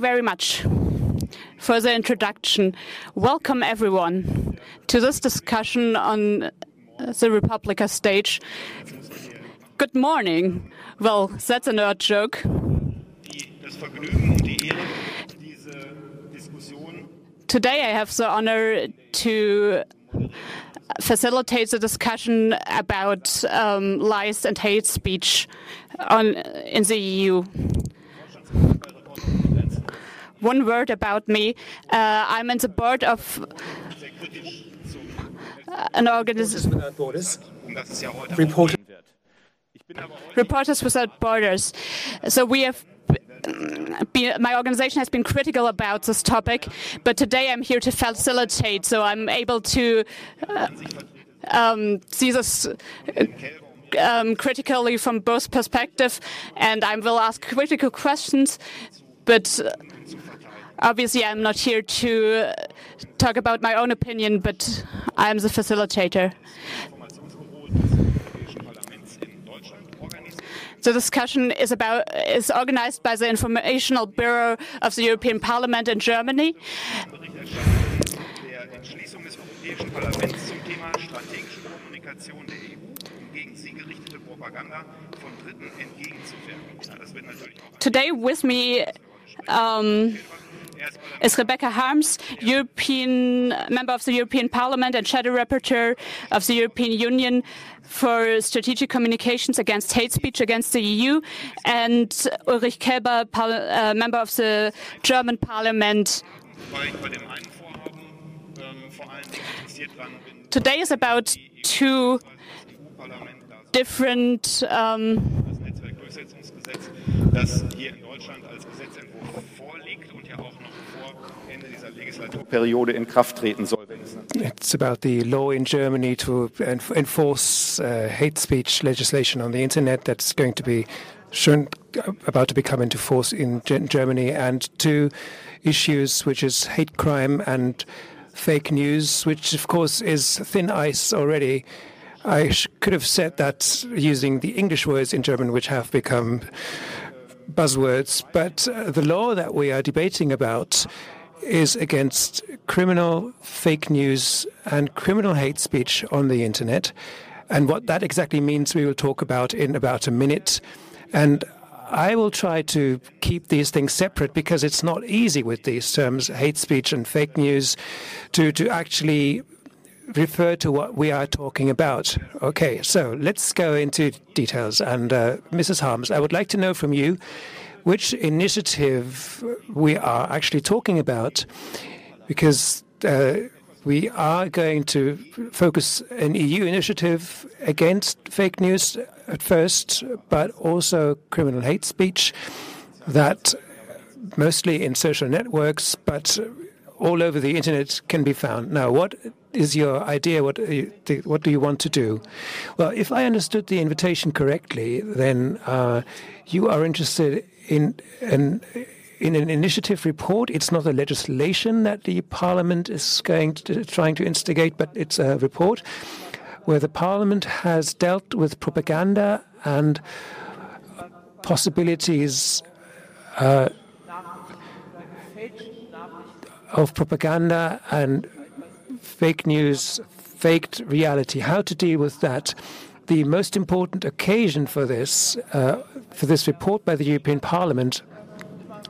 Very much for the introduction. Welcome, everyone, to this discussion on the re:publica stage. Good morning. Well, that's a nerd joke. Today, I have the honor to facilitate the discussion about um, lies and hate speech on, in the EU. One word about me. Uh, I'm in the board of an organization. Reporters Without Borders. So we have be, my organization has been critical about this topic, but today I'm here to facilitate, so I'm able to uh, um, see this. Um, critically from both perspectives, and I will ask critical questions, but obviously I'm not here to talk about my own opinion, but I'm the facilitator. The discussion is about is organized by the Informational Bureau of the European Parliament in Germany. Today with me um, is Rebecca Harms, European member of the European Parliament and shadow rapporteur of the European Union for strategic communications against hate speech against the EU, and Ulrich Kelber, uh, member of the German Parliament. Today is about two different um, In Kraft treten soll. It's about the law in Germany to enforce uh, hate speech legislation on the internet that's going to be shown, about to become into force in Germany, and two issues, which is hate crime and fake news, which of course is thin ice already. I could have said that using the English words in German, which have become buzzwords, but uh, the law that we are debating about is against criminal fake news and criminal hate speech on the internet. And what that exactly means, we will talk about in about a minute. And I will try to keep these things separate because it's not easy with these terms, hate speech and fake news, to, to actually refer to what we are talking about. Okay, so let's go into details. And uh, Mrs. Harms, I would like to know from you which initiative we are actually talking about, because uh, we are going to focus an EU initiative against fake news at first, but also criminal hate speech that mostly in social networks, but all over the internet can be found. Now, what is your idea? What what do you want to do? Well, if I understood the invitation correctly, then uh, you are interested in an in an initiative report. It's not a legislation that the Parliament is going to, trying to instigate, but it's a report where the Parliament has dealt with propaganda and possibilities uh, of propaganda and fake news, faked reality. How to deal with that? The most important occasion for this, uh, for this report by the European Parliament,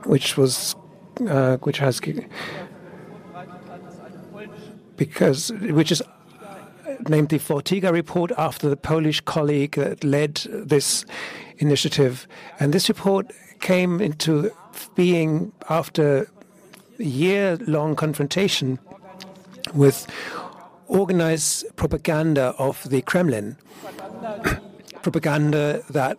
which was, uh, which has, because which is named the Fotyga report after the Polish colleague that led this initiative, and this report came into being after a year-long confrontation with organized propaganda of the Kremlin, propaganda that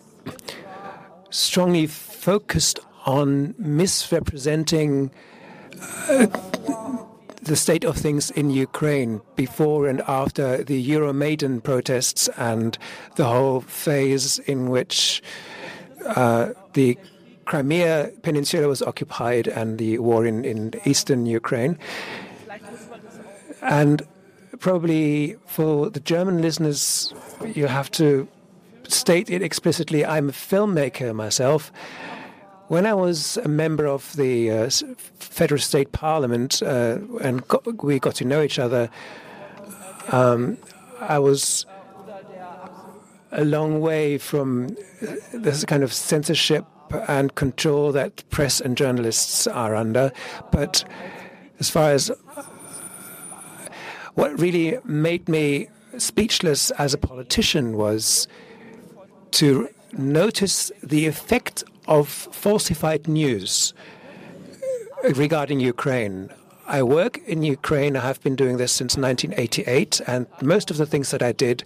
strongly focused on misrepresenting uh, the state of things in Ukraine before and after the Euromaidan protests and the whole phase in which uh, the Crimea Peninsula was occupied and the war in, in eastern Ukraine. And probably for the German listeners, you have to state it explicitly. I'm a filmmaker myself. When I was a member of the uh, federal state parliament uh, and got, we got to know each other, um, I was a long way from this kind of censorship and control that press and journalists are under. But as far as what really made me speechless as a politician was to notice the effect of falsified news regarding Ukraine. I work in Ukraine. I have been doing this since 1988, and most of the things that I did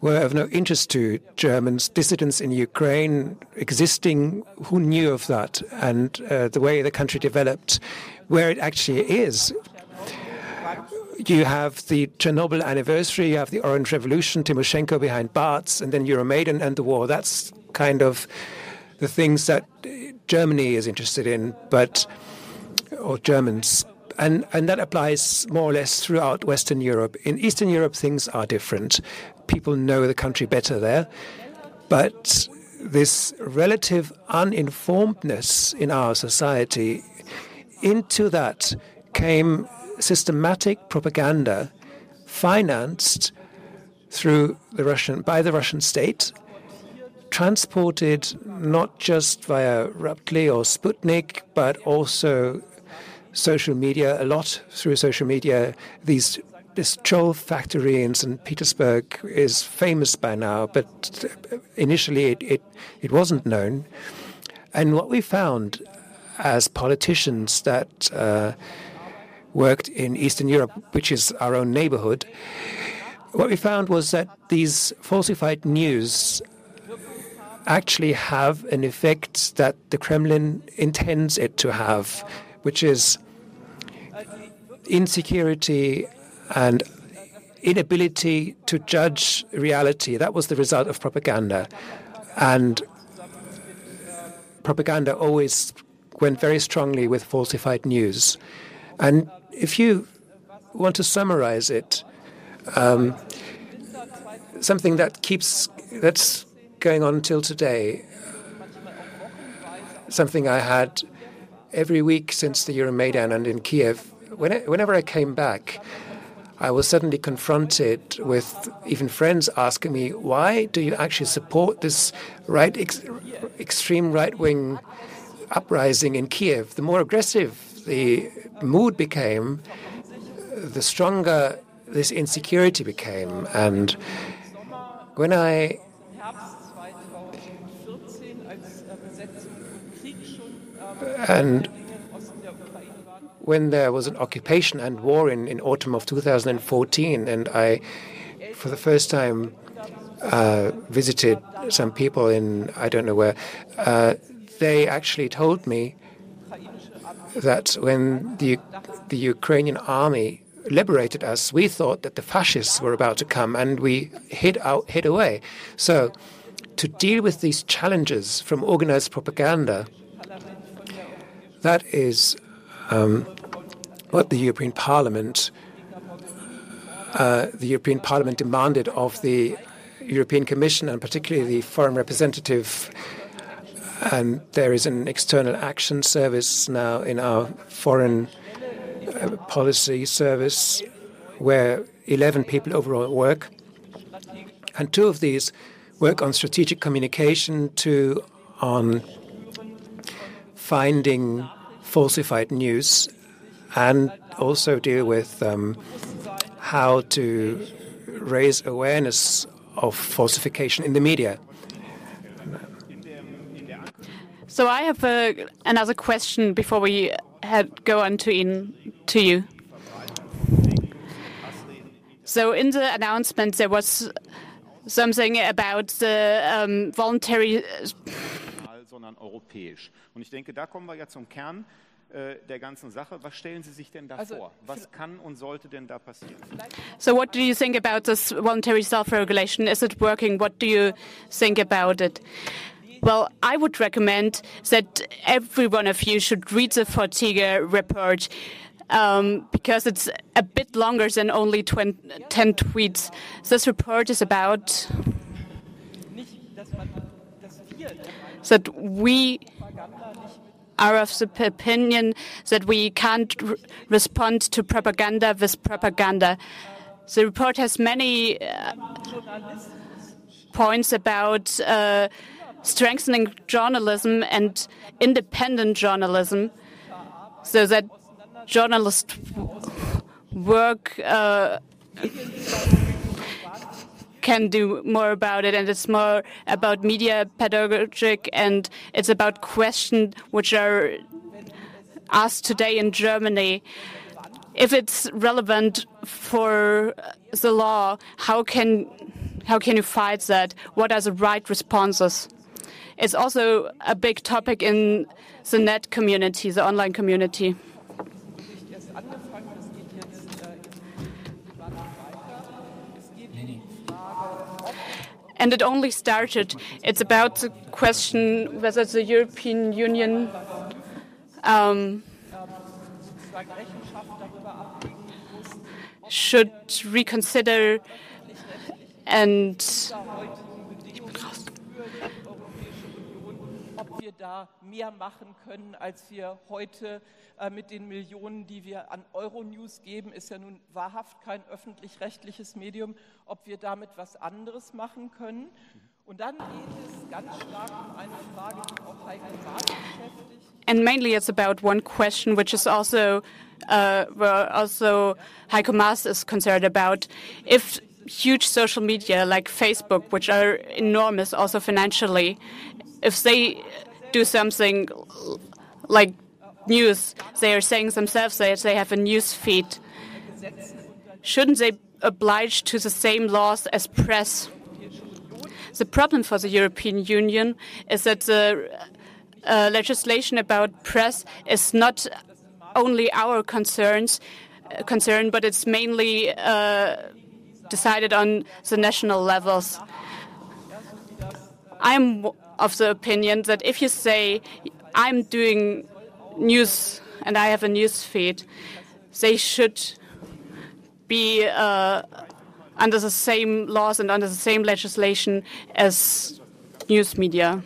were of no interest to Germans, dissidents in Ukraine existing, who knew of that, and uh, the way the country developed, where it actually is. You have the Chernobyl anniversary, you have the Orange Revolution, Timoshenko behind bars, and then Euromaidan and the war. That's kind of the things that uh, Germany is interested in, but or Germans and, and that applies more or less throughout Western Europe. In Eastern Europe, things are different. People know the country better there. But this relative uninformedness in our society, into that came systematic propaganda financed through the Russian by the Russian state, transported not just via Ruptly or Sputnik, but also social media, a lot through social media. These this troll factory in St. Petersburg is famous by now, but initially it, it, it wasn't known. And what we found as politicians that uh, worked in Eastern Europe, which is our own neighborhood, what we found was that these falsified news actually have an effect that the Kremlin intends it to have, which is insecurity and inability to judge reality. That was the result of propaganda. And propaganda always went very strongly with falsified news. And if you want to summarize it, um, something that keeps that's going on until today, something I had every week since the Euromaidan and in Kiev, whenever I came back, I was suddenly confronted with even friends asking me, why do you actually support this right ex extreme right wing uprising in Kiev? The more aggressive the mood became, the stronger this insecurity became. And when I and when there was an occupation and war in, in autumn of 2014, and I, for the first time, uh, visited some people in I don't know where, uh, they actually told me that when the the Ukrainian army liberated us, we thought that the fascists were about to come, and we hid out, hid away. So, to deal with these challenges from organized propaganda, that is um, what the European Parliament uh, the European Parliament demanded of the European Commission and particularly the foreign representative. And there is an external action service now in our foreign uh, policy service where 11 people overall work. And two of these work on strategic communication, two on finding falsified news and also deal with um, how to raise awareness of falsification in the media. So I have uh, another question before we head, go on to in to you. So in the announcement there was something about the um, voluntary. sondern europäisch. Und ich denke, da kommen wir ja zum Kern der ganzen Sache. Was stellen Sie sich denn da also, vor? Was kann und sollte denn da passieren? So what do you think about this voluntary self-regulation? Is it working? What do you think about it? Well, I would recommend that every one of you should read the Fotyga report um, because it's a bit longer than only 10 tweets. This report is about that we are of the opinion that we can't respond to propaganda with propaganda. The report has many uh, points about uh, strengthening journalism and independent journalism so that journalists work uh, can do more about it, and it's more about media pedagogic, and it's about questions which are asked today in Germany. If it's relevant for the law, how can how can you fight that? What are the right responses? It's also a big topic in the net community, the online community. and it only started. It's about the question whether the European Union um, should reconsider and da mehr machen können, als wir heute äh, mit den Millionen, die wir an Euronews geben, ist ja nun wahrhaft kein öffentlich-rechtliches Medium, ob wir damit was anderes machen können. Und dann geht es ganz stark um eine Frage, die auch Heike Maas beschäftigt. And mainly it's about one question, which is also uh, where also Heiko Maas is concerned about. If huge social media like Facebook, which are enormous also financially, if they do something like news. They are saying themselves that they have a news feed. Shouldn't they oblige to the same laws as press? The problem for the European Union is that the uh, legislation about press is not only our concerns uh, concern, but it's mainly uh, decided on the national levels. I'm of the opinion that if you say, I'm doing news and I have a news feed, they should be uh, under the same laws and under the same legislation as news media.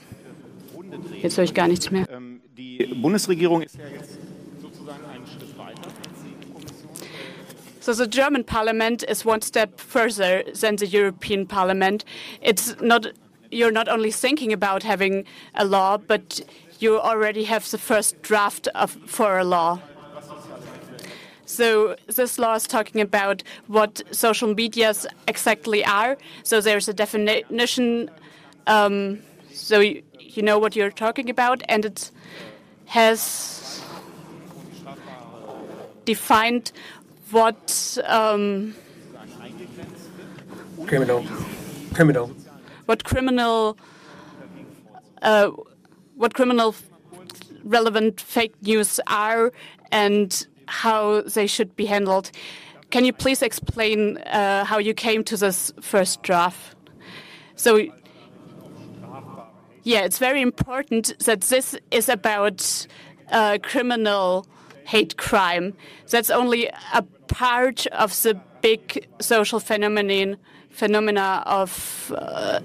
Jetzt höre ich gar nichts mehr. Ähm, die Bundesregierung ist ja jetzt So the German parliament is one step further than the European parliament. It's not you're not only thinking about having a law, but you already have the first draft of, for a law. So this law is talking about what social medias exactly are. So there's a definition, um, so you, you know what you're talking about, and it has defined what um, criminal criminal what criminal uh, what criminal relevant fake news are and how they should be handled. Can you please explain uh, how you came to this first draft? So, yeah, it's very important that this is about uh, criminal hate crime. That's only a part of the big social phenomenon phenomena of uh,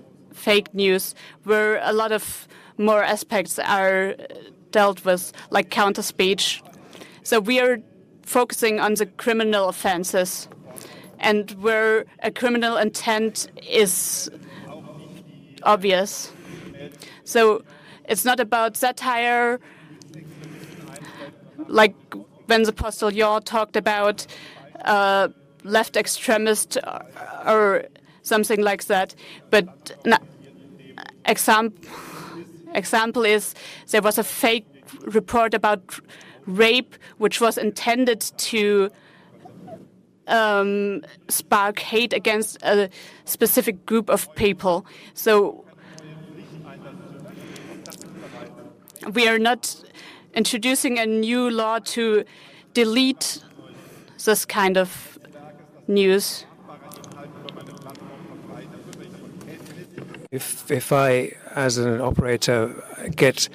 fake news, where a lot of more aspects are dealt with, like counter speech. So we are focusing on the criminal offenses, and where a criminal intent is obvious. So it's not about satire, like when the Postillon talked about uh, left extremist or something like that. But example example is there was a fake report about rape, which was intended to um, spark hate against a specific group of people. So we are not introducing a new law to delete this kind of news. If if I, as an operator, get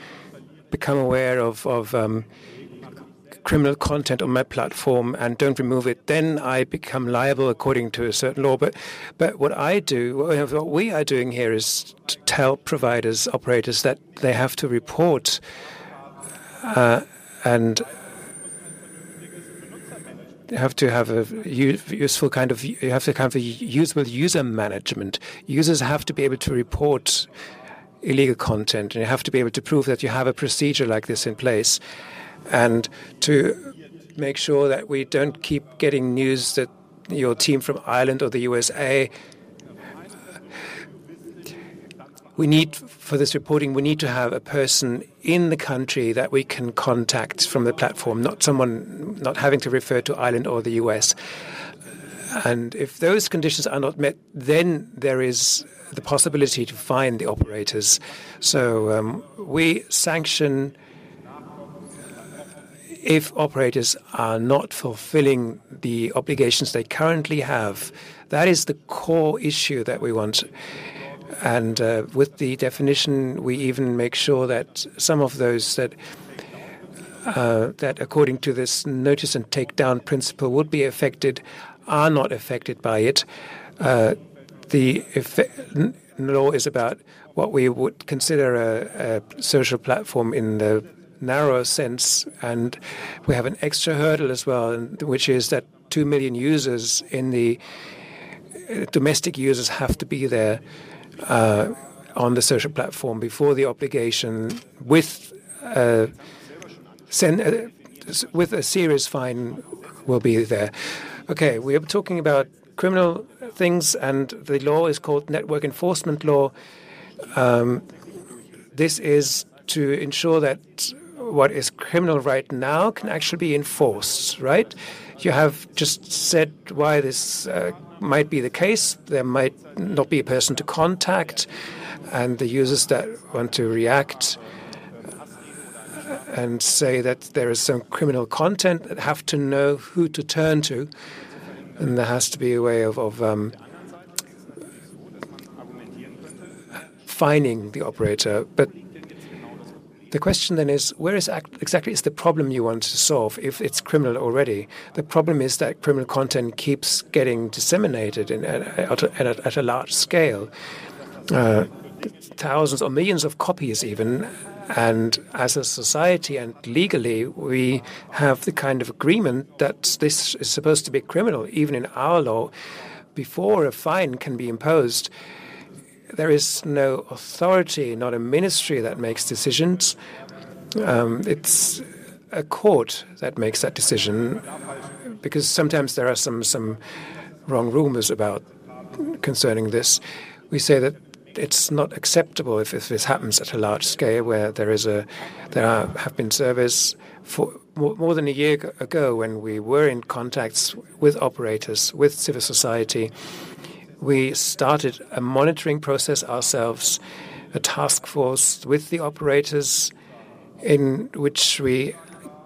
become aware of of um, criminal content on my platform and don't remove it, then I become liable according to a certain law. But but what I do, what we are doing here, is to tell providers, operators that they have to report uh, and have to have a useful kind of you have to have a usable user management. Users have to be able to report illegal content, and you have to be able to prove that you have a procedure like this in place, and to make sure that we don't keep getting news that your team from Ireland or the USA we need for this reporting, we need to have a person in the country that we can contact from the platform, not someone not having to refer to Ireland or the US. And if those conditions are not met, then there is the possibility to find the operators. So um, we sanction if operators are not fulfilling the obligations they currently have. That is the core issue that we want. And uh, with the definition, we even make sure that some of those that uh, that, according to this notice and takedown principle, would be affected are not affected by it. Uh, the law is about what we would consider a, a social platform in the narrow sense, and we have an extra hurdle as well, which is that two million users in the uh, domestic users have to be there uh, on the social platform before the obligation with uh, send, uh, with a serious fine will be there. Okay, we are talking about criminal things, and the law is called network enforcement law. Um, this is to ensure that what is criminal right now can actually be enforced, right? You have just said why this uh, might be the case. There might not be a person to contact, and the users that want to react and say that there is some criminal content have to know who to turn to, and there has to be a way of, of um, fining the operator. But the question then is, where is exactly is the problem you want to solve if it's criminal already? The problem is that criminal content keeps getting disseminated in, at, at, at, a large scale, uh, thousands or millions of copies even. And as a society and legally, we have the kind of agreement that this is supposed to be criminal, even in our law. Before a fine can be imposed, there is no authority, not a ministry that makes decisions. Um, it's a court that makes that decision because sometimes there are some some wrong rumors about concerning this. We say that it's not acceptable if, if this happens at a large scale where there is a there are, have been surveys for more, more than a year ago when we were in contacts with operators with civil society we started a monitoring process ourselves, a task force with the operators, in which we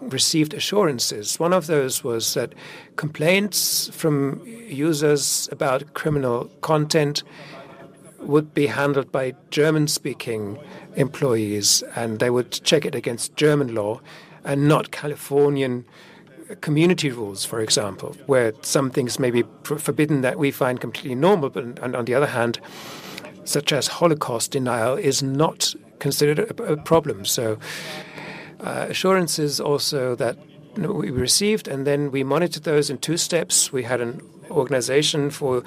received assurances. One of those was that complaints from users about criminal content would be handled by German speaking employees and they would check it against German law and not Californian community rules, for example, where some things may be forbidden that we find completely normal, but and on the other hand, such as Holocaust denial is not considered a, a problem. So uh, assurances also that we received, and then we monitored those in two steps. We had an organization for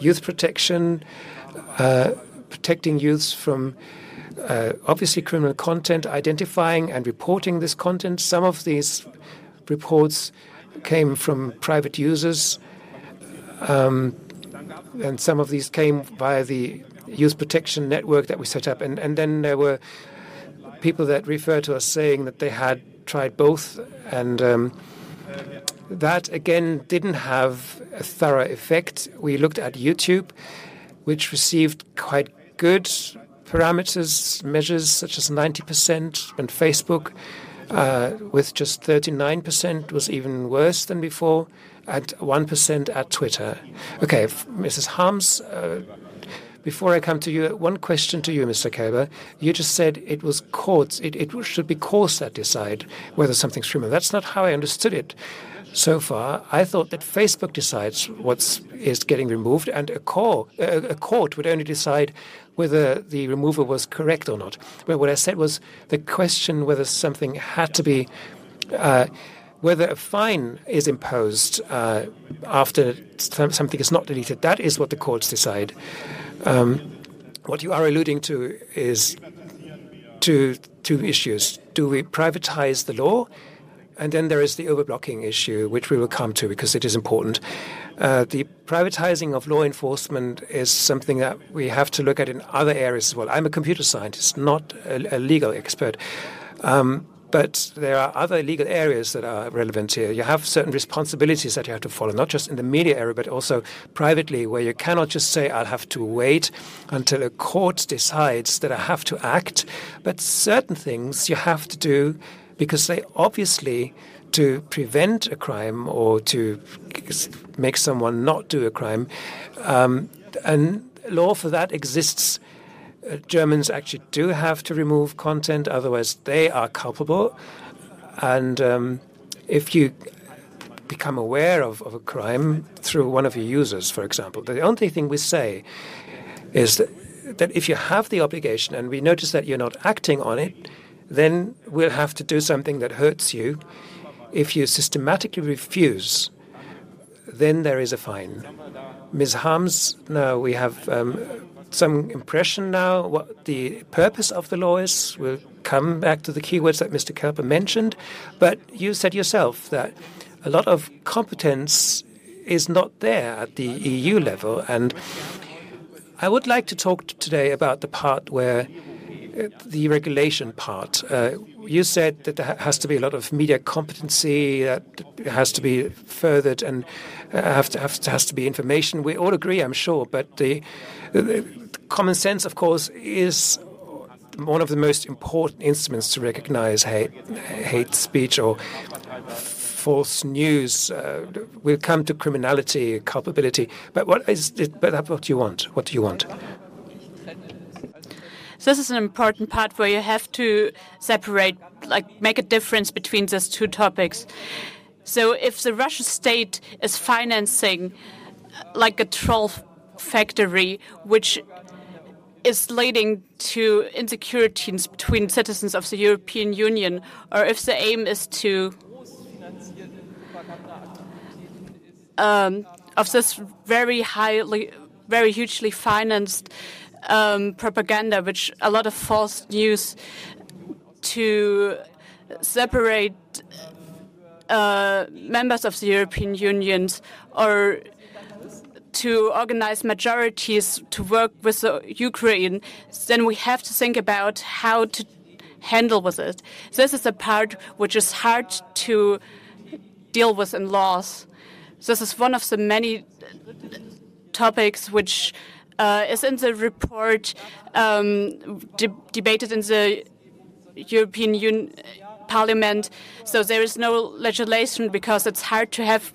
youth protection, uh, protecting youths from uh, obviously criminal content, identifying and reporting this content. Some of these reports came from private users, um, and some of these came via the youth protection network that we set up. And, and then there were people that referred to us saying that they had tried both, and um, that again didn't have a thorough effect. We looked at YouTube, which received quite good parameters, measures such as 90%, and Facebook with just 39% was even worse than before, at 1% at Twitter. Okay, Mrs. Harms, uh, before I come to you, one question to you, Mr. Kelber. You just said it was courts, it, should be courts that decide whether something's criminal. That's not how I understood it so far. I thought that Facebook decides what is getting removed, and a, court, a court would only decide whether the removal was correct or not. But what I said was the question whether something had to be. Uh, whether a fine is imposed uh, after something is not deleted, that is what the courts decide. Um, what you are alluding to is two, two issues. Do we privatize the law? And then there is the overblocking issue, which we will come to because it is important. Uh, the privatizing of law enforcement is something that we have to look at in other areas as well. I'm a computer scientist, not a, a legal expert. Um, but there are other legal areas that are relevant here. You have certain responsibilities that you have to follow, not just in the media area, but also privately, where you cannot just say, I'll have to wait until a court decides that I have to act. But certain things you have to do because they obviously, to prevent a crime or to make someone not do a crime, um, and law for that exists uh, Germans actually do have to remove content, otherwise they are culpable. And um, if you become aware of, of, a crime through one of your users, for example, the only thing we say is that, that if you have the obligation and we notice that you're not acting on it, then we'll have to do something that hurts you. If you systematically refuse, then there is a fine. Ms. Harms, now we have um, some impression now what the purpose of the law is. We'll come back to the keywords that Mr. Kelber mentioned. But you said yourself that a lot of competence is not there at the EU level. And I would like to talk today about the part where the regulation part. Uh, you said that there has to be a lot of media competency, that has to be furthered, and uh, has to be information. We all agree, I'm sure, but the common sense, of course, is one of the most important instruments to recognize hate, hate speech or false news. Uh, we'll come to criminality, culpability. But what is it, but what do you want? What do you want? This is an important part where you have to separate, like make a difference between these two topics. So if the Russian state is financing like a troll factory, which is leading to insecurities between citizens of the European Union, or if the aim is to um, of this very highly, very hugely financed um, propaganda, which a lot of false news to separate uh, members of the European Union or to organize majorities to work with the Ukraine, then we have to think about how to handle with it. This is a part which is hard to deal with in laws. This is one of the many topics which uh, is in the report um, de debated in the European Union Parliament. So there is no legislation because it's hard to have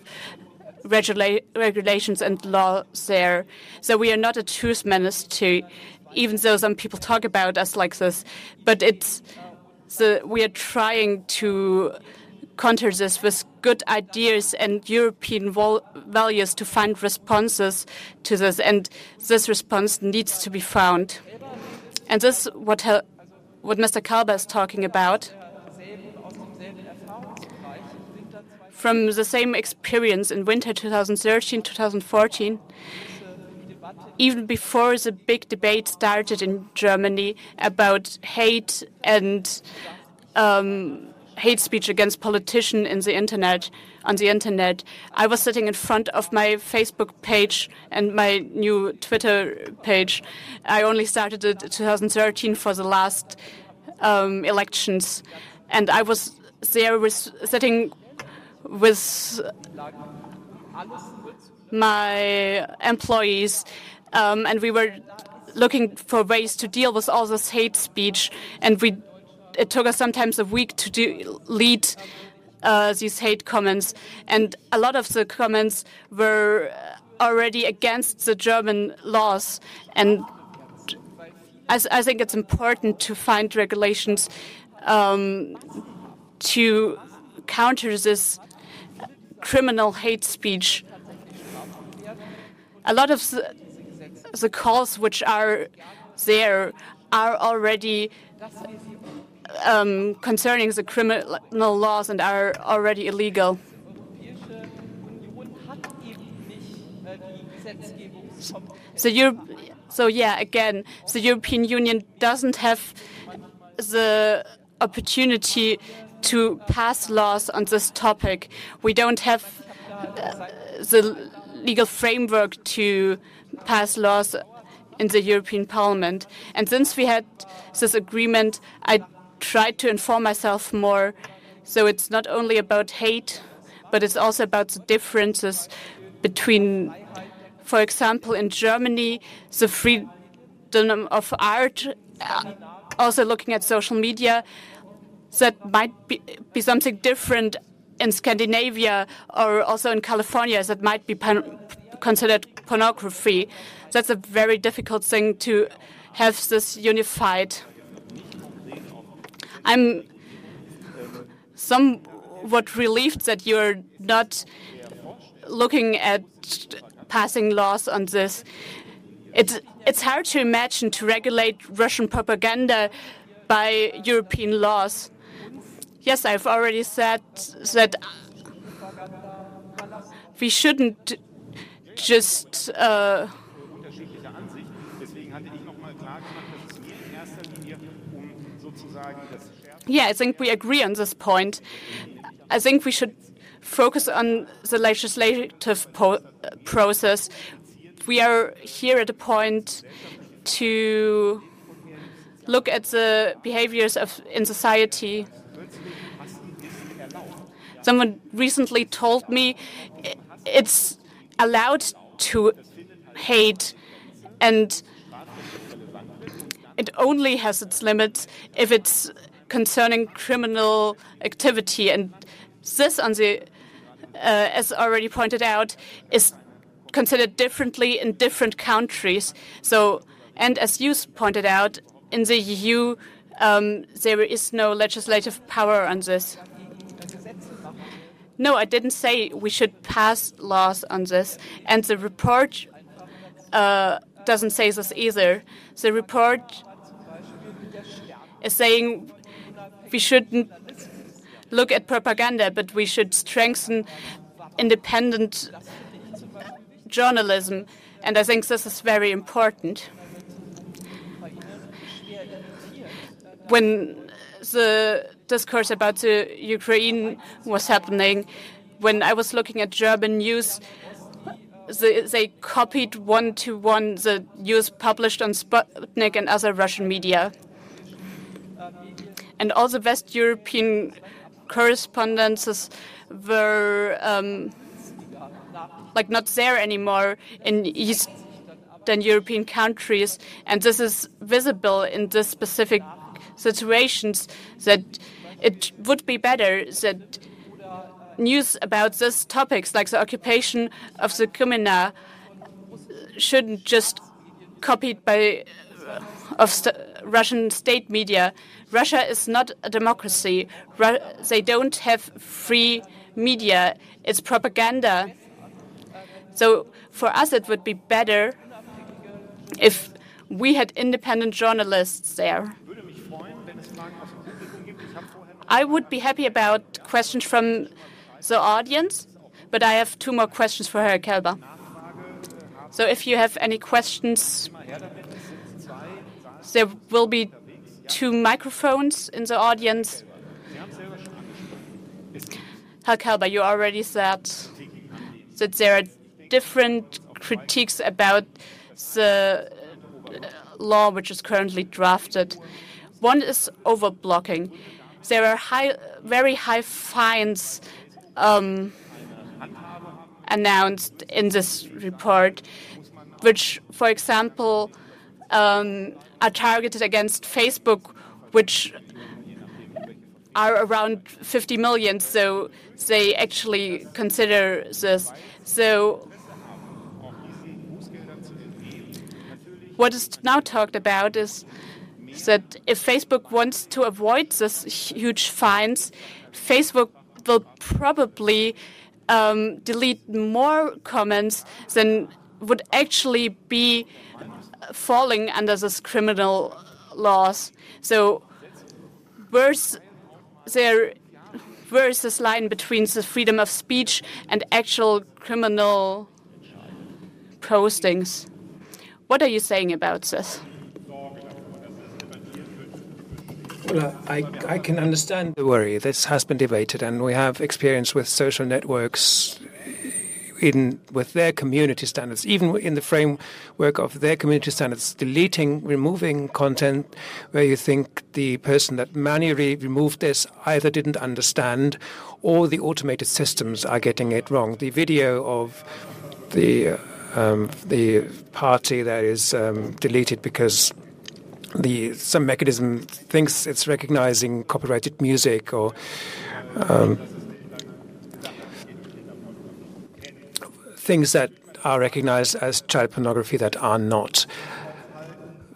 regula regulations and laws there. So we are not a truth ministry, even though some people talk about us like this. But it's the, we are trying to counter this with good ideas and European values to find responses to this. And this response needs to be found. And this is what, what Mr. Kelber is talking about. from the same experience in winter 2013 2014 even before the big debate started in Germany about hate and um, hate speech against politicians in the internet on the internet. I was sitting in front of my facebook page and my new twitter page. I only started it in 2013 for the last um, elections. And i was there was sitting with my employees, um, and we were looking for ways to deal with all this hate speech. And we, it took us sometimes a week to delete uh, these hate comments, and a lot of the comments were already against the German laws, and I, I, think it's important to find regulations um, to counter this criminal hate speech. A lot of the, the calls which are there are already um, concerning the criminal laws and are already illegal. So, Europe, so yeah, again, the European Union doesn't have the opportunity to pass laws on this topic. We don't have uh, the legal framework to pass laws in the European Parliament. And since we had this agreement, I tried to inform myself more. So it's not only about hate, but it's also about the differences between, for example, in Germany, the freedom of art, uh, also looking at social media, that might be, be something different in Scandinavia or also in California that might be considered pornography. That's a very difficult thing to have this unified. I'm somewhat relieved that you're not looking at passing laws on this. It's, it's hard to imagine to regulate Russian propaganda by European laws. Yes, I've already said that we shouldn't just uh, yeah, I think we agree on this point. I think we should focus on the legislative uh, process. We are here at a point to look at the behaviors of in society. Someone recently told me it's allowed to hate and it only has its limits if it's concerning criminal activity. And this, the, uh, as already pointed out, is considered differently in different countries. So, and as you pointed out, in the EU, um, there is no legislative power on this. No, I didn't say we should pass laws on this. And the report uh, doesn't say this either. The report is saying we shouldn't look at propaganda, but we should strengthen independent journalism. And I think this is very important. When the discourse about the Ukraine was happening, when I was looking at German news, the, they copied one to one the news published on Sputnik and other Russian media and all the West European correspondences were um, like not there anymore in Eastern European countries, and this is visible in this specific situations that it would be better that news about these topics, like the occupation of the Crimea, shouldn't just copied by of st Russian state media. Russia is not a democracy. Ru they don't have free media. It's propaganda. So for us, it would be better if we had independent journalists there. I would be happy about questions from the audience, but I have two more questions for Herr Kelber. So if you have any questions, there will be two microphones in the audience. Herr Kelber, you already said that there are different critiques about the law which is currently drafted. One is overblocking. There are high, very high fines um, announced in this report, which, for example, um, are targeted against Facebook, which are around 50 million. So they actually consider this. So what is now talked about is that if Facebook wants to avoid this huge fines, Facebook will probably um, delete more comments than would actually be falling under this criminal laws. So where's there where's this line between the freedom of speech and actual criminal postings? What are you saying about this? Well, uh, I, I can understand the worry. This has been debated, and we have experience with social networks in with their community standards, even in the framework of their community standards, deleting, removing content where you think the person that manually removed this either didn't understand or the automated systems are getting it wrong. The video of the um, the party that is um, deleted because the some mechanism thinks it's recognizing copyrighted music or um, things that are recognized as child pornography that are not.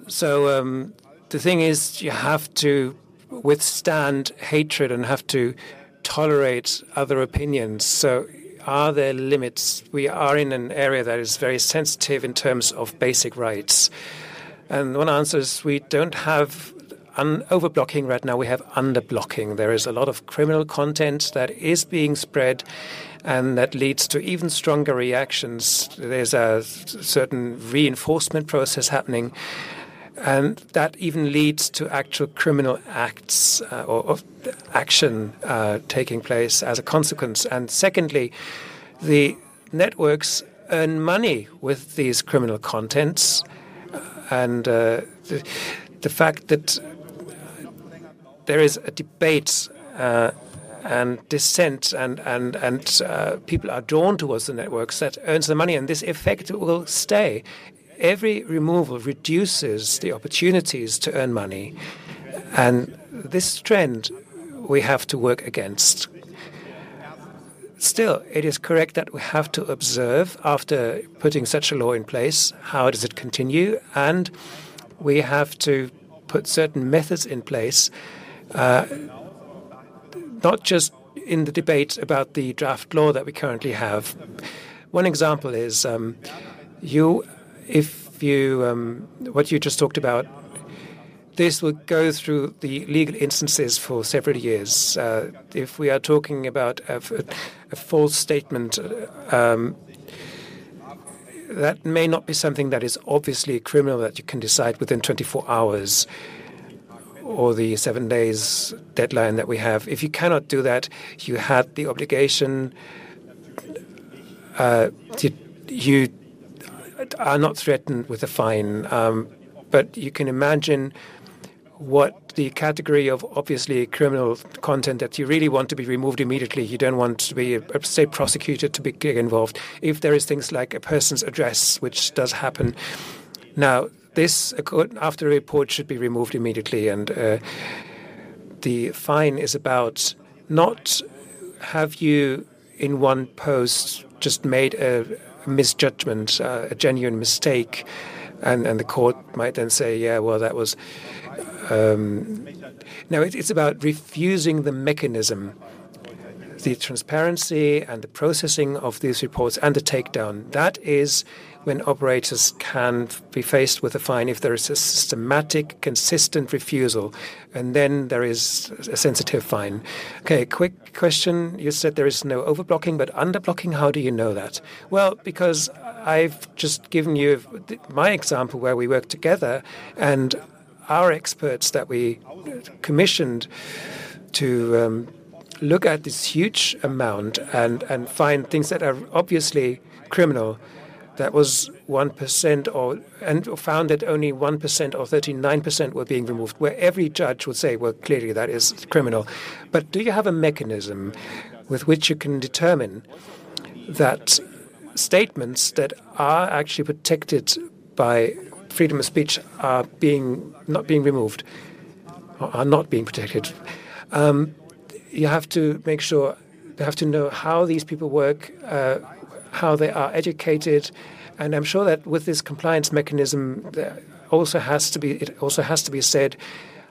So um, the thing is, you have to withstand hatred and have to tolerate other opinions. So are there limits? We are in an area that is very sensitive in terms of basic rights. And one answer is we don't have un- overblocking right now. We have underblocking. There is a lot of criminal content that is being spread and that leads to even stronger reactions. There's a certain reinforcement process happening, and that even leads to actual criminal acts uh, or, or, action uh, taking place as a consequence. And secondly, the networks earn money with these criminal contents, and uh, the, the, fact that there is a debate uh, and dissent and and and uh, people are drawn towards the networks that earns the money, and this effect will stay. Every removal reduces the opportunities to earn money, and this trend we have to work against. Still, it is correct that we have to observe after putting such a law in place how does it continue, and we have to put certain methods in place. Uh, not just in the debate about the draft law that we currently have. One example is um, you, if you, um, what you just talked about, this will go through the legal instances for several years. Uh, if we are talking about a, a false statement, um, that may not be something that is obviously criminal that you can decide within 24 hours or the seven days deadline that we have. If you cannot do that, you had the obligation. Uh, you are not threatened with a fine, um, but you can imagine what the category of obviously criminal content that you really want to be removed immediately. You don't want to be a state prosecutor to be involved. If there is things like a person's address, which does happen. Now, this, after a report, should be removed immediately. And uh, the fine is about not have you in one post just made a misjudgment, uh, a genuine mistake, and, and the court might then say, yeah, well, that was. Um, no, it, it's about refusing the mechanism, the transparency and the processing of these reports and the takedown. That is when operators can be faced with a fine if there is a systematic, consistent refusal, and then there is a sensitive fine. Okay, quick question. You said there is no overblocking, but underblocking, how do you know that? Well, because I've just given you my example where we work together, and our experts that we commissioned to um, look at this huge amount and, and find things that are obviously criminal that was 1% or and found that only 1% or 39% were being removed, where every judge would say, well, clearly that is criminal. But do you have a mechanism with which you can determine that statements that are actually protected by freedom of speech are being not being removed, are not being protected? Um, you have to make sure, you have to know how these people work, uh, how they are educated. And I'm sure that with this compliance mechanism, also has to be it also has to be said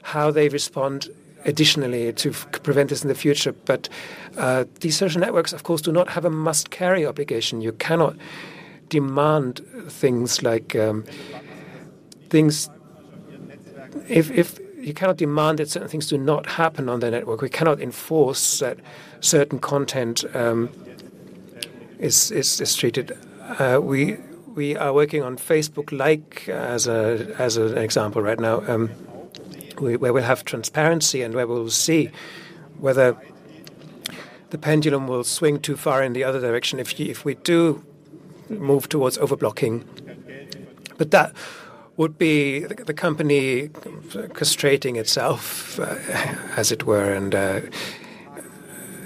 how they respond additionally to prevent this in the future. But uh, these social networks, of course, do not have a must carry obligation. You cannot demand things like um, things. If, if you cannot demand that certain things do not happen on the network, we cannot enforce that certain content um, is, is, is treated. Uh, we we are working on Facebook like as a as an example right now. Um, we, where we'll have transparency and where we'll see whether the pendulum will swing too far in the other direction if, if we do move towards overblocking. But that would be the, company castrating itself, uh, as it were, and uh,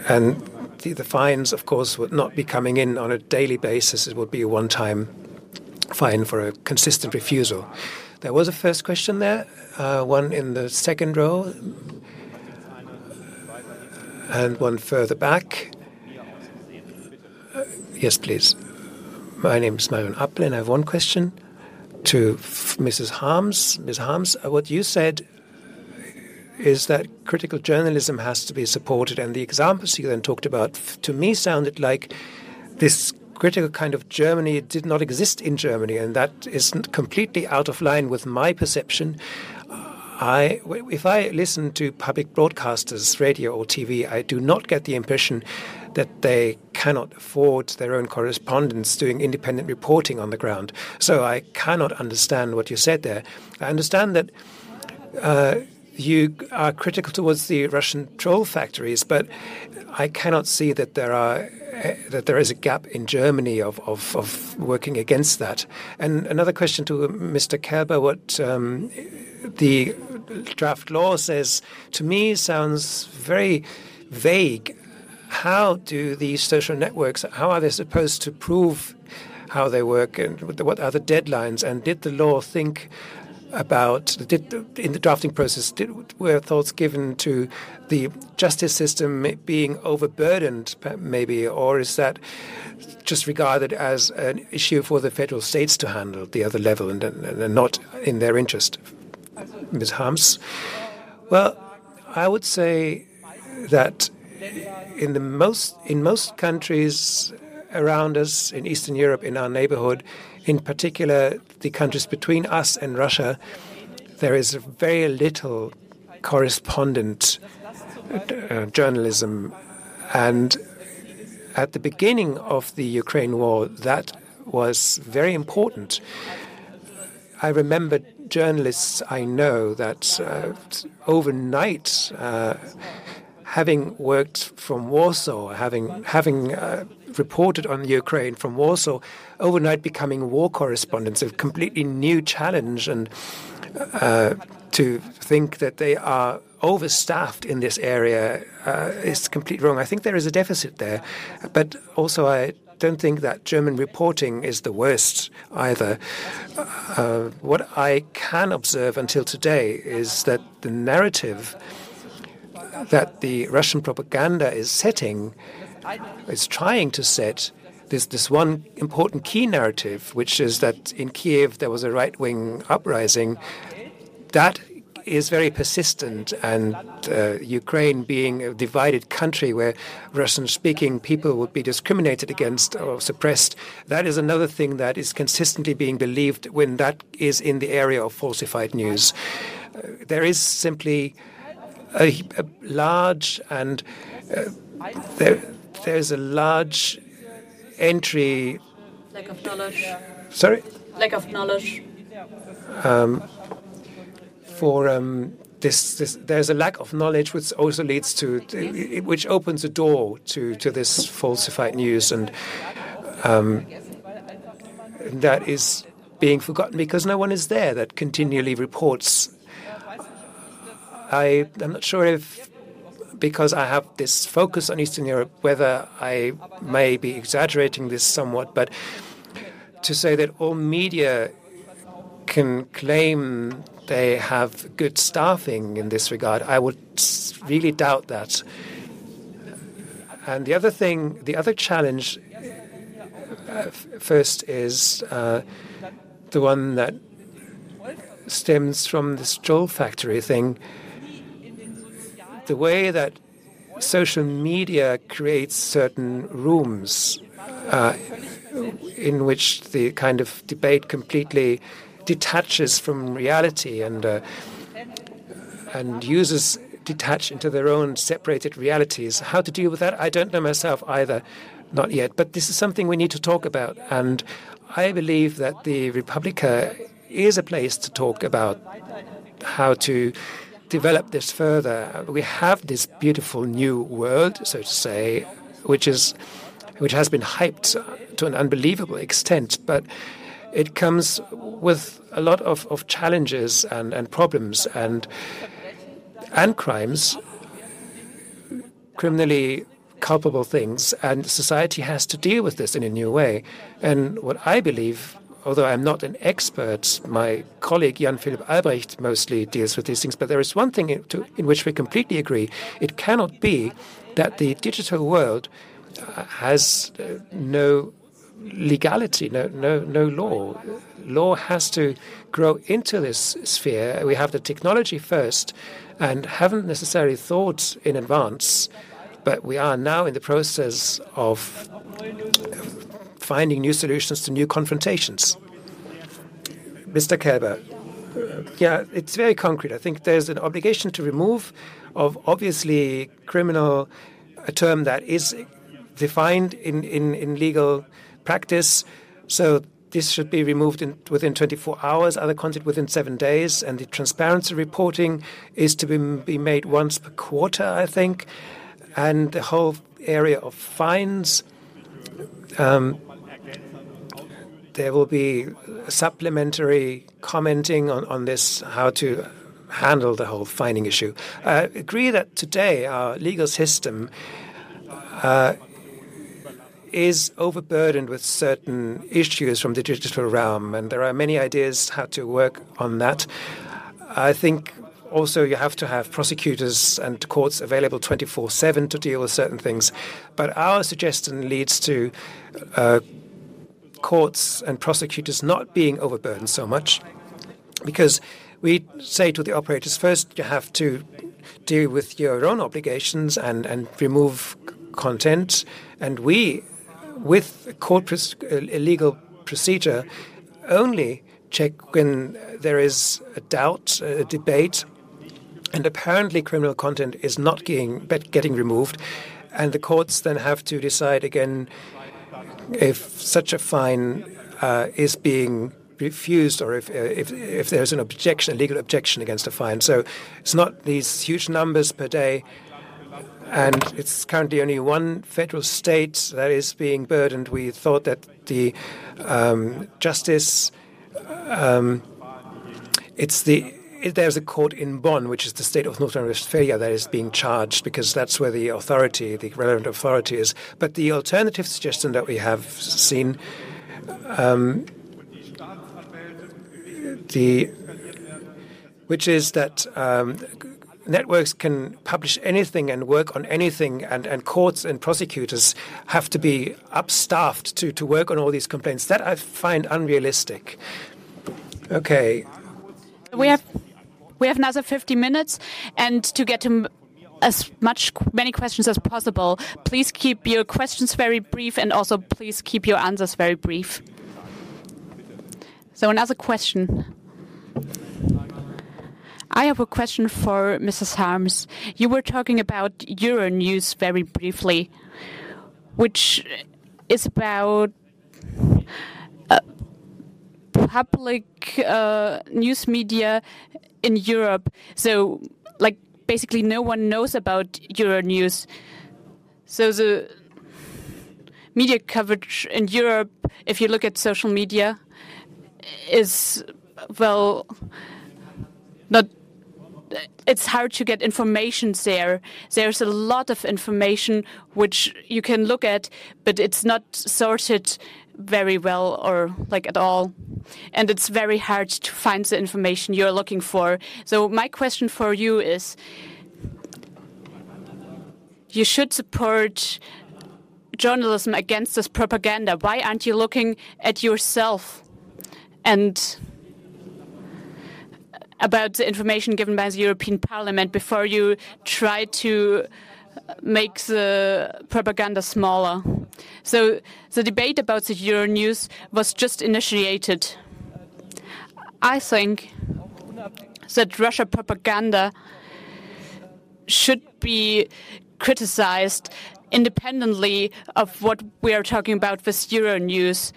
and the, the, fines, of course, would not be coming in on a daily basis. It would be a one-time fine for a consistent refusal. There was a first question there, uh, one in the second row, and one further back. Uh, yes, please. My name is Marion Appel, and I have one question to Mrs. Harms. Ms. Harms, uh, what you said is that critical journalism has to be supported, and the examples you then talked about to me sounded like this critical kind of Germany did not exist in Germany, and that is completely out of line with my perception. I, if I listen to public broadcasters, radio or TV, I do not get the impression that they cannot afford their own correspondents doing independent reporting on the ground. So I cannot understand what you said there. I understand that uh, you are critical towards the Russian troll factories, but I cannot see that there are uh, that there is a gap in Germany of, of, of, working against that. And another question to Mr. Kelber: what um, the draft law says to me sounds very vague. How do these social networks, how are they supposed to prove how they work and what are the deadlines? And did the law think about did, in the drafting process did, were thoughts given to the justice system being overburdened maybe or is that just regarded as an issue for the federal states to handle the other level and, and not in their interest? Ms. Harms? Well i would say that in the most in most countries around us in eastern europe in our neighborhood in particular the countries between us and Russia, there is very little correspondent uh, journalism. And at the beginning of the Ukraine war, that was very important. I remember journalists I know that uh, overnight, uh, having worked from Warsaw, having having uh, reported on Ukraine from Warsaw, overnight becoming war correspondents, a completely new challenge, and uh, to think that they are overstaffed in this area uh, is completely wrong. I think there is a deficit there, but also I don't think that German reporting is the worst either. Uh, what I can observe until today is that the narrative that the Russian propaganda is setting is trying to set this this one important key narrative, which is that in Kiev there was a right wing uprising. That is very persistent, and uh, Ukraine being a divided country where Russian speaking people would be discriminated against or suppressed, that is another thing that is consistently being believed when that is in the area of falsified news. Uh, there is simply a, a large and uh, there, there's a large entry. Lack of knowledge. Sorry? Lack of knowledge. Um, for um, this, this, there's a lack of knowledge, which also leads to, which opens the door to, to this falsified news, and um, that is being forgotten because no one is there that continually reports. I, I'm not sure if because I have this focus on Eastern Europe, whether I may be exaggerating this somewhat, but to say that all media can claim they have good staffing in this regard, I would really doubt that. And the other thing, the other challenge, uh, first is uh, the one that stems from this troll factory thing. The way that social media creates certain rooms uh, in which the kind of debate completely detaches from reality and uh, and users detach into their own separated realities. How to deal with that, I don't know myself either, not yet. But this is something we need to talk about, and I believe that the re:publica is a place to talk about how to develop this further. We have this beautiful new world, so to say, which is which has been hyped to an unbelievable extent, but it comes with a lot of, of challenges and, and problems and and crimes, criminally culpable things, and society has to deal with this in a new way. And what I believe, although I'm not an expert, my colleague Jan Philipp Albrecht mostly deals with these things, but there is one thing in, to, in which we completely agree. It cannot be that the digital world uh, has uh, no legality, no, no, no law. Law has to grow into this sphere. We have the technology first and haven't necessarily thought in advance, but we are now in the process of finding new solutions to new confrontations. Mr. Kelber, yeah, it's very concrete. I think there's an obligation to remove of obviously criminal a term that is defined in, in, in legal practice. So this should be removed in, within 24 hours, other content within seven days, and the transparency reporting is to be, be made once per quarter, I think. And the whole area of fines, um, there will be supplementary commenting on, on this, how to handle the whole fining issue. I agree that today our legal system uh, is overburdened with certain issues from the digital realm, and there are many ideas how to work on that. I think also you have to have prosecutors and courts available 24 7 to deal with certain things. But our suggestion leads to uh, courts and prosecutors not being overburdened so much because we say to the operators first, you have to deal with your own obligations and, and remove content. And we with court uh, legal procedure only check when there is a doubt, a debate, and apparently criminal content is not getting, getting removed, and the courts then have to decide again if such a fine uh, is being refused or if, if, if there's an objection, a legal objection against a fine. So it's not these huge numbers per day and it's currently only one federal state that is being burdened. We thought that the um, justice, um, it's the there's a court in Bonn, which is the state of North Rhine-Westphalia, that is being charged because that's where the authority, the relevant authority, is. But the alternative suggestion that we have seen, um, the which is that um, networks can publish anything and work on anything, and, and courts and prosecutors have to be upstaffed to, to work on all these complaints. That I find unrealistic. Okay. We have we have another 50 minutes, and to get to as much many questions as possible, please keep your questions very brief, and also please keep your answers very brief. So another question. I have a question for Mrs. Harms. You were talking about Euronews very briefly, which is about uh, public uh, news media in Europe. So, like, basically, no one knows about Euronews. So, the media coverage in Europe, if you look at social media, is, well, not it's hard to get information there. There's a lot of information which you can look at, but it's not sorted very well or like at all. And it's very hard to find the information you're looking for. So, my question for you is you should support journalism against this propaganda. Why aren't you looking at yourself and about the information given by the European Parliament before you try to make the propaganda smaller. So the debate about the Euronews was just initiated. I think that Russia propaganda should be criticized independently of what we are talking about with Euronews.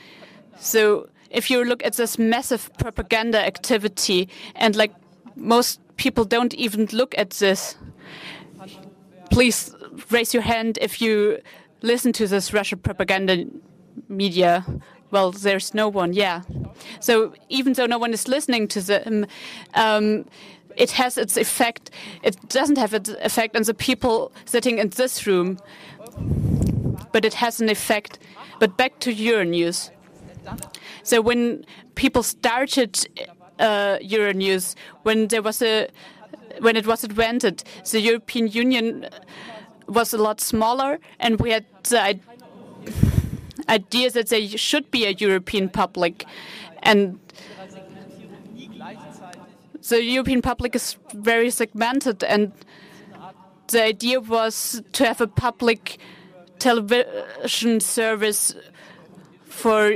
So if you look at this massive propaganda activity and like most people don't even look at this, please raise your hand if you listen to this Russian propaganda media. Well, there's no one, yeah. So even though no one is listening to them, um, it has its effect. It doesn't have its effect on the people sitting in this room, but it has an effect. But back to Euronews. So when people started uh, Euronews, when there was a when it was invented, the European Union was a lot smaller, and we had uh, the idea that there should be a European public, and the European public is very segmented, and the idea was to have a public television service for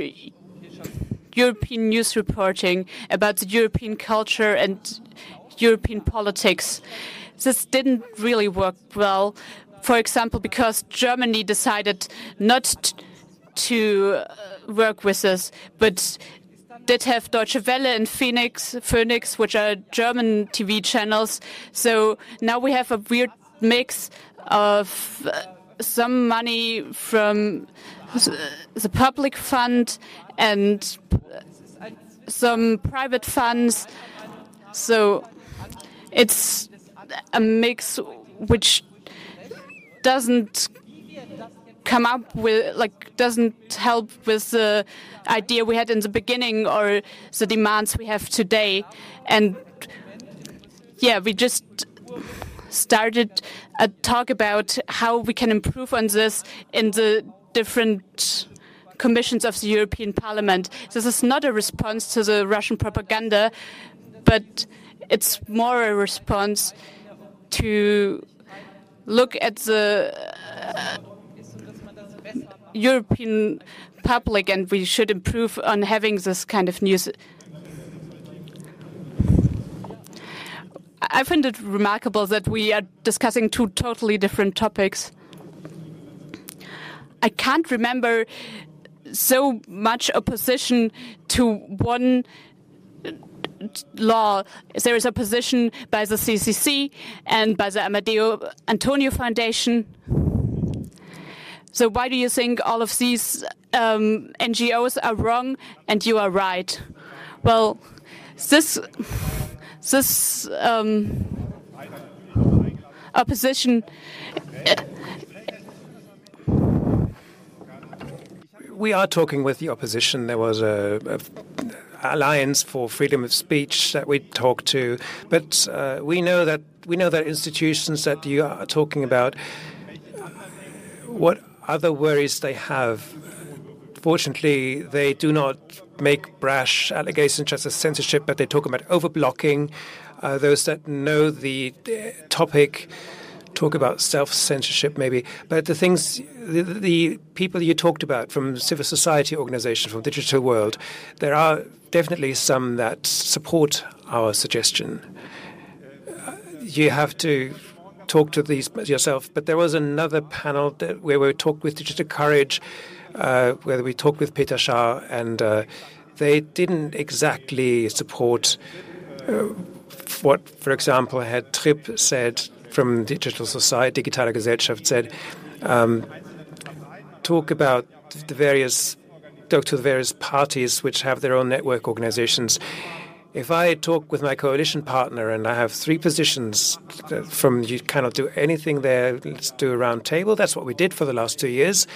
European news reporting about the European culture and European politics. This didn't really work well, for example, because Germany decided not to uh, work with us, but did have Deutsche Welle and Phoenix, Phoenix, which are German TV channels. So now we have a weird mix of uh, some money from uh, the public fund and some private funds. So it's a mix which doesn't come up with like doesn't help with the idea we had in the beginning or the demands we have today and yeah we just started a talk about how we can improve on this in the different commissions of the European Parliament. This is not a response to the Russian propaganda, but it's more a response to look at the uh, European public, and we should improve on having this kind of news. I find it remarkable that we are discussing two totally different topics. I can't remember so much opposition to one law. There is opposition by the CCC and by the Amadeu Antonio Foundation. So why do you think all of these um, NGOs are wrong and you are right? Well, this this um, opposition. Uh, we are talking with the opposition. There was a, a alliance for freedom of speech that we talked to, but uh, we know that we know that institutions that you are talking about, what other worries they have. Fortunately, they do not make brash allegations such as censorship, but they talk about overblocking. Uh, those that know the topic talk about self censorship, maybe. But the things, the, the, people you talked about from civil society organizations, from digital world, there are definitely some that support our suggestion. Uh, you have to talk to these yourself. But there was another panel where we talked with Digital Courage, uh, where we talked with Peter Schaar, and uh, they didn't exactly support uh, what, for example, had Tripp said from Digital Society, Digitale Gesellschaft said, um, talk about the various, talk to the various parties which have their own network organizations. If I talk with my coalition partner and I have three positions from you cannot do anything there, let's do a round table. That's what we did for the last two years,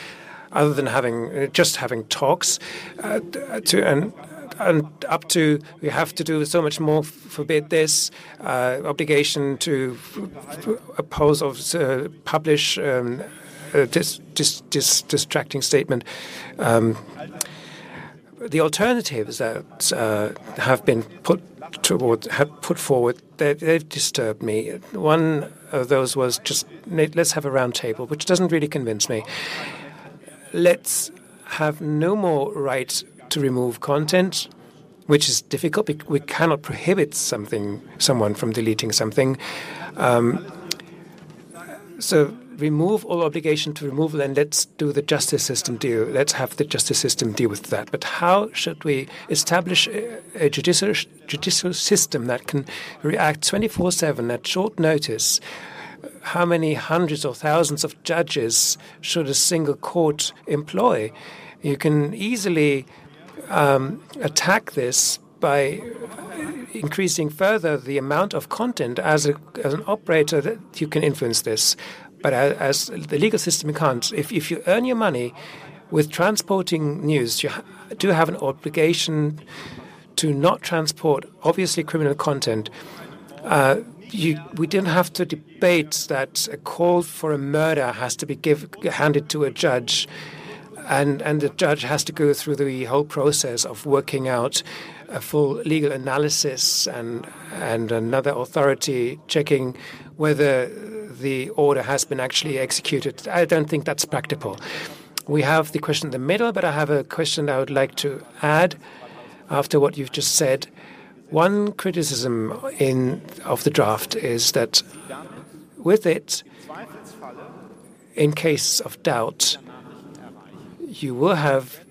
other than having just having talks uh, to and up to we have to do so much more forbid this uh, obligation to oppose or uh, publish um, a dis, dis, dis, distracting statement. Um, the alternatives that uh, have been put toward, have put forward, they, they've disturbed me. One of those was just let's have a roundtable, which doesn't really convince me. Let's have no more right to remove content, which is difficult. We cannot prohibit something, someone from deleting something. Um, so remove all obligation to removal and let's do the justice system deal. Let's have the justice system deal with that. But how should we establish a, judicial, judicial system that can react 24 7 at short notice? How many hundreds or thousands of judges should a single court employ? You can easily um, attack this by increasing further the amount of content as, a, as an operator that you can influence this. But as, as the legal system, you can't. If, if you earn your money with transporting news, you ha do have an obligation to not transport obviously criminal content. Uh, you, we didn't have to debate that a call for a murder has to be give, handed to a judge, and, and the judge has to go through the whole process of working out a full legal analysis and and another authority checking whether the order has been actually executed. I don't think that's practical. We have the question in the middle, but I have a question I would like to add after what you've just said. One criticism in of the draft is that with it, in case of doubt, you will have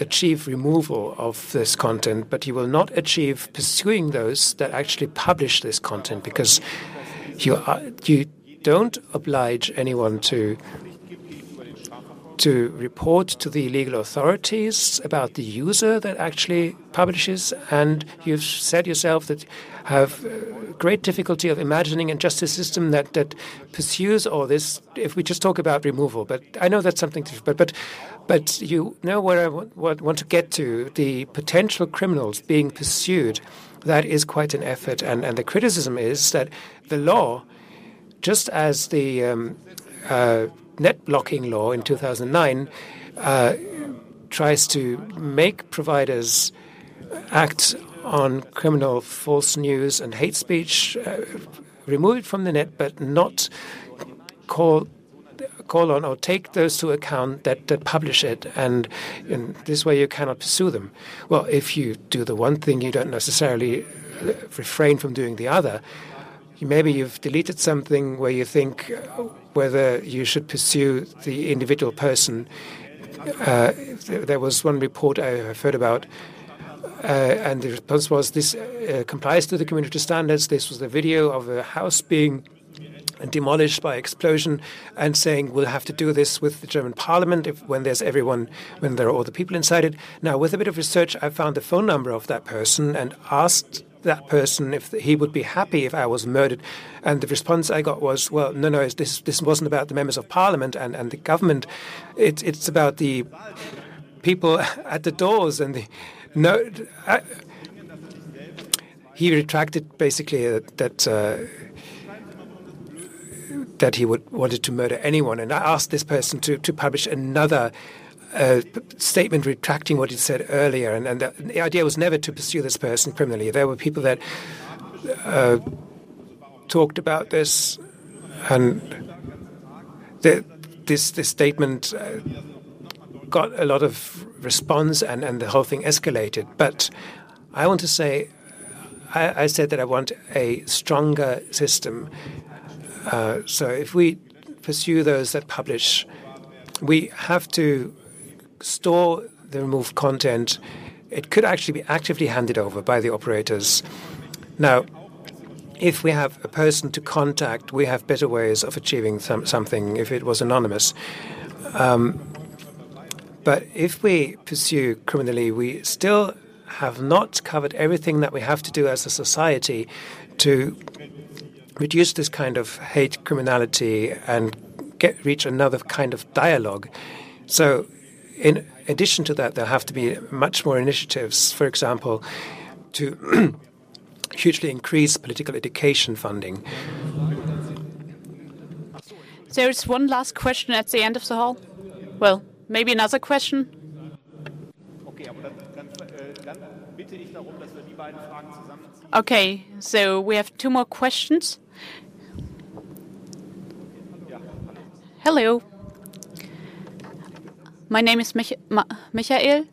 achieve removal of this content, but you will not achieve pursuing those that actually publish this content because you are, you don't oblige anyone to to report to the legal authorities about the user that actually publishes, and you've said yourself that have great difficulty of imagining a justice system that, that pursues all this. If we just talk about removal, but I know that's something. To, but but but you know where I want, want to get to the potential criminals being pursued. That is quite an effort, and and the criticism is that the law just as the um, uh, net blocking law in 2009 uh, tries to make providers act on criminal false news and hate speech, uh, remove it from the net, but not call call on or take those to account that, that publish it, and in this way you cannot pursue them. Well, if you do the one thing, you don't necessarily uh, refrain from doing the other maybe you've deleted something where you think uh, whether you should pursue the individual person. Uh, there was one report I have heard about, uh, and the response was this uh, complies to the community standards. This was a video of a house being demolished by explosion and saying we'll have to do this with the German parliament if, when there's everyone, when there are all the people inside it. Now, with a bit of research, I found the phone number of that person and asked that person if he would be happy if I was murdered. And the response I got was, well, no, no, this this wasn't about the members of parliament and, and the government. It, it's about the people at the doors and the no. I, he retracted basically uh, that. Uh, that he would wanted to murder anyone, and I asked this person to, to publish another statement retracting what he said earlier, and, and the, the, idea was never to pursue this person criminally. There were people that uh, talked about this, and the, this this statement uh, got a lot of response, and, and the whole thing escalated. But I want to say, I, I said that I want a stronger system. Uh, so if we pursue those that publish, we have to store the removed content, it could actually be actively handed over by the operators. Now, if we have a person to contact, we have better ways of achieving some, something if it was anonymous. Um, but if we pursue criminally, we still have not covered everything that we have to do as a society to reduce this kind of hate criminality and get reach another kind of dialogue. So in addition to that, there have to be much more initiatives, for example, to hugely increase political education funding. There's one last question at the end of the hall. Well, maybe another question? Okay, so we have two more questions. Hello. My name is Mich Ma Michael.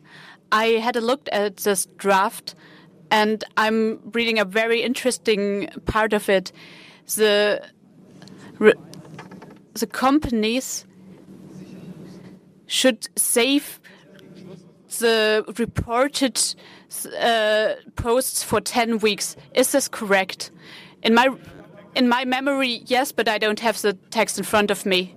I had a look at this draft and I'm reading a very interesting part of it. The the companies should save the reported uh, posts for 10 weeks. Is this correct? In my in my memory, yes, but I don't have the text in front of me.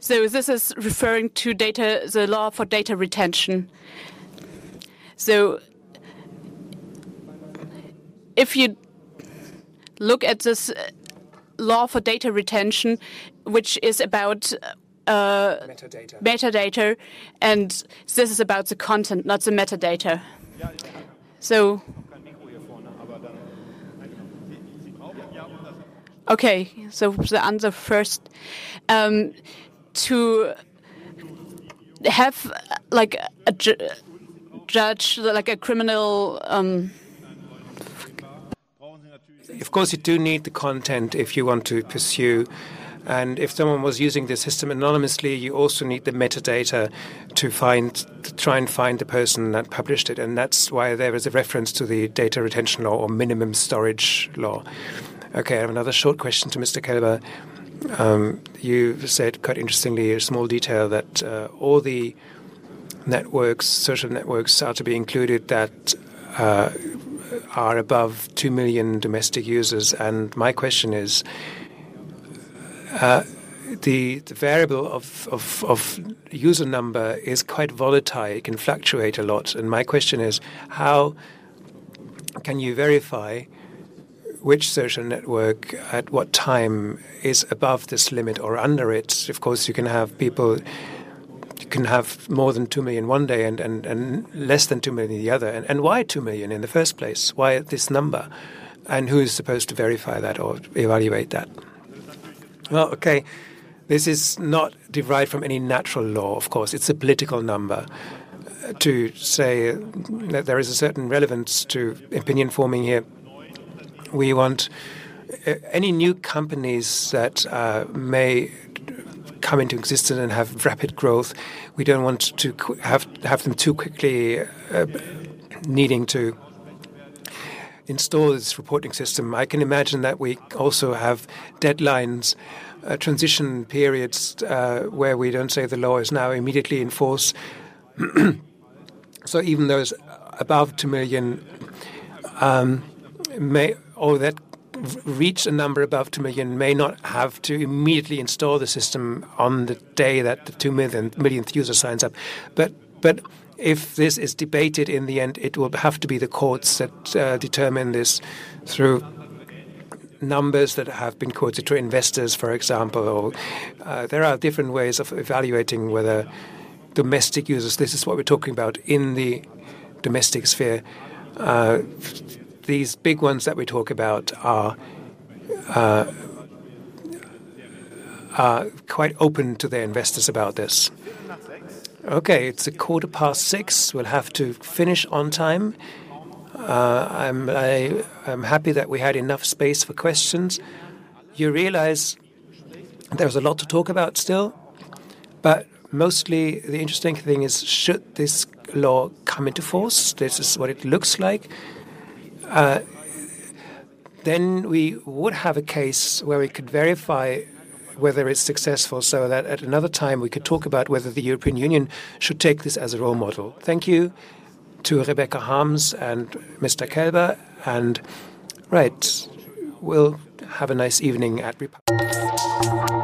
So this is referring to data, the law for data retention. So if you look at this uh, law for data retention, which is about uh, metadata. metadata, and this is about the content, not the metadata. So, okay, so the answer first. Um, to have like a ju judge, like a criminal. Um, of course, you do need the content if you want to pursue. And if someone was using the system anonymously, you also need the metadata to find, to try and find the person that published it. And that's why there is a reference to the data retention law or minimum storage law. Okay, I have another short question to Mr. Kelber. Um, you said quite interestingly a small detail that uh, all the networks, social networks, are to be included that uh, are above 2 million domestic users. And my question is uh, the, the, variable of, of, of, user number is quite volatile, it can fluctuate a lot. And my question is how can you verify? Which social network at what time is above this limit or under it. Of course, you can have people you can have more than 2 million one day and, and, and less than 2 million the other. And, and why 2 million in the first place? Why this number? And who is supposed to verify that or evaluate that? Well, okay, this is not derived from any natural law, of course. It's a political number uh, to say that there is a certain relevance to opinion forming here. We want uh, any new companies that uh, may come into existence and have rapid growth. We don't want to have have them too quickly uh, needing to install this reporting system. I can imagine that we also have deadlines, uh, transition periods uh, where we don't say the law is now immediately in force. so even those above 2 million um, may, or that reach a number above 2 million may not have to immediately install the system on the day that the 2 million, millionth user signs up. But, but if this is debated in the end, it will have to be the courts that uh, determine this through numbers that have been quoted to investors, for example. Or uh, there are different ways of evaluating whether domestic users, this is what we're talking about in the domestic sphere, uh, these big ones that we talk about are uh, are quite open to their investors about this. Okay, it's a quarter past six. We'll have to finish on time. Uh, I'm I, am happy that we had enough space for questions. You realize there's a lot to talk about still, but mostly the interesting thing is should this law come into force? This is what it looks like. Uh, then we would have a case where we could verify whether it's successful so that at another time we could talk about whether the European Union should take this as a role model. Thank you to Rebecca Harms and Mr. Kelber. And right, we'll have a nice evening at re:publica.